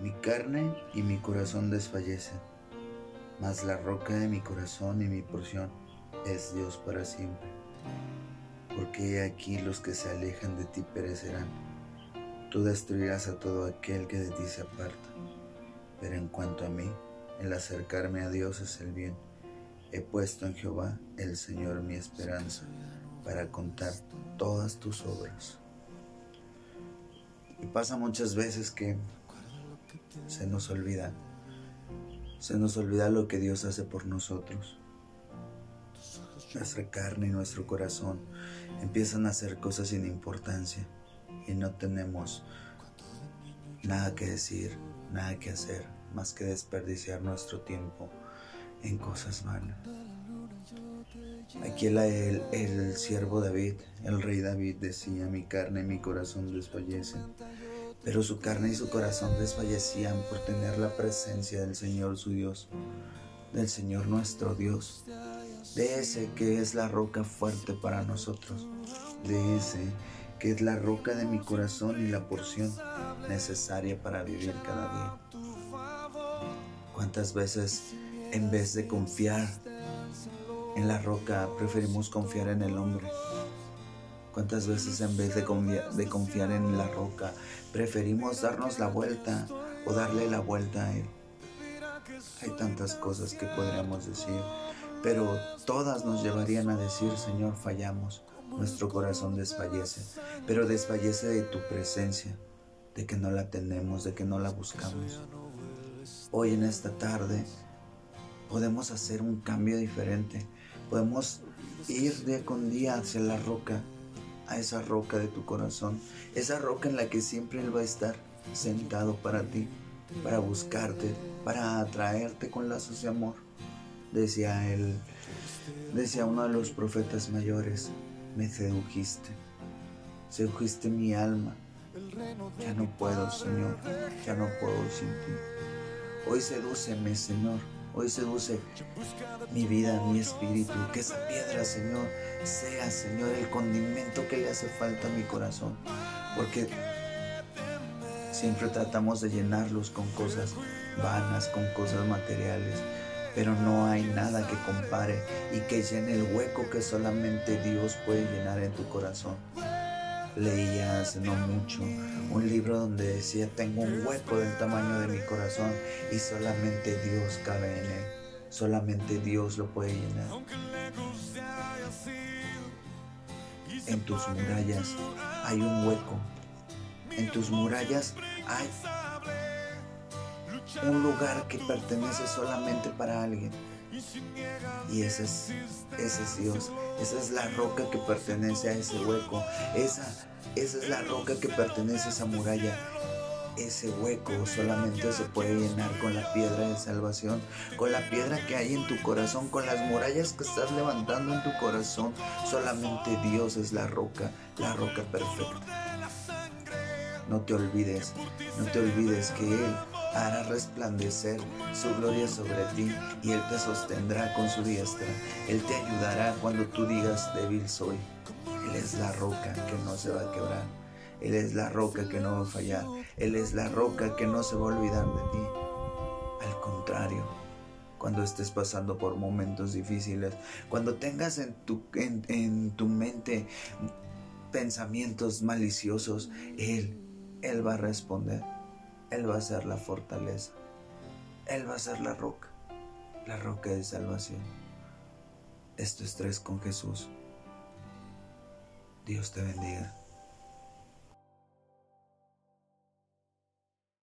Mi carne y mi corazón desfallecen, mas la roca de mi corazón y mi porción es Dios para siempre. Porque aquí los que se alejan de ti perecerán. Tú destruirás a todo aquel que de ti se aparta. Pero en cuanto a mí, el acercarme a Dios es el bien. He puesto en Jehová, el Señor, mi esperanza, para contar todas tus obras. Y pasa muchas veces que se nos olvida. Se nos olvida lo que Dios hace por nosotros. Nuestra carne y nuestro corazón empiezan a hacer cosas sin importancia y no tenemos nada que decir, nada que hacer, más que desperdiciar nuestro tiempo en cosas vanas. Aquí el, el, el, siervo David, el rey David decía, mi carne y mi corazón desfallecen, pero su carne y su corazón desfallecían por tener la presencia del Señor su Dios, del Señor nuestro Dios, de ese que es la roca fuerte para nosotros, de ese que es la roca de mi corazón y la porción necesaria para vivir cada día. ¿Cuántas veces en vez de confiar en la roca preferimos confiar en el hombre? ¿Cuántas veces en vez de, confiar en la roca preferimos darnos la vuelta o darle la vuelta a Él? Hay tantas cosas que podríamos decir, pero todas nos llevarían a decir, Señor, fallamos, nuestro corazón desfallece, pero desfallece de tu presencia, de que no la tenemos, de que no la buscamos. Hoy en esta tarde podemos hacer un cambio diferente, podemos ir día con día hacia la roca a esa roca de tu corazón, esa roca en la que siempre Él va a estar sentado para ti, para buscarte, para atraerte con lazos de amor. Decía él, decía uno de los profetas mayores, me sedujiste, sedujiste mi alma. Ya no puedo, Señor, ya no puedo sin ti. Hoy sedúceme, Señor Hoy seduce mi vida, mi espíritu. Que esa piedra, Señor, sea, Señor, el condimento que le hace falta a mi corazón. Porque siempre tratamos de llenarlos con cosas vanas, con cosas materiales. Pero no hay nada que compare y que llene el hueco que solamente Dios puede llenar en tu corazón leía hace no mucho un libro donde decía, tengo un hueco del tamaño de mi corazón y solamente Dios cabe en él. Solamente Dios lo puede llenar. En tus murallas hay un hueco. En tus murallas hay un lugar que pertenece solamente para alguien. Y ese es, ese es Dios. Esa es la roca que pertenece a ese hueco. Esa, esa es la roca que pertenece a esa muralla. Ese hueco solamente se puede llenar con la piedra de salvación, con la piedra que hay en tu corazón, con las murallas que estás levantando en tu corazón. Solamente Dios es la roca, la roca perfecta. No te olvides, no te olvides que Él hará resplandecer su gloria sobre ti y Él te sostendrá con su diestra. Él te ayudará cuando tú digas débil soy. Él es la roca que no se va a quebrar. Él es la roca que no va a fallar. Él es la roca que no se va a olvidar de ti. Al contrario, cuando estés pasando por momentos difíciles, cuando tengas en tu, en, en tu mente pensamientos maliciosos, Él, Él va a responder. Él va a ser la fortaleza. Él va a ser la roca, la roca de salvación. Esto es Tres con Jesús. Dios te bendiga.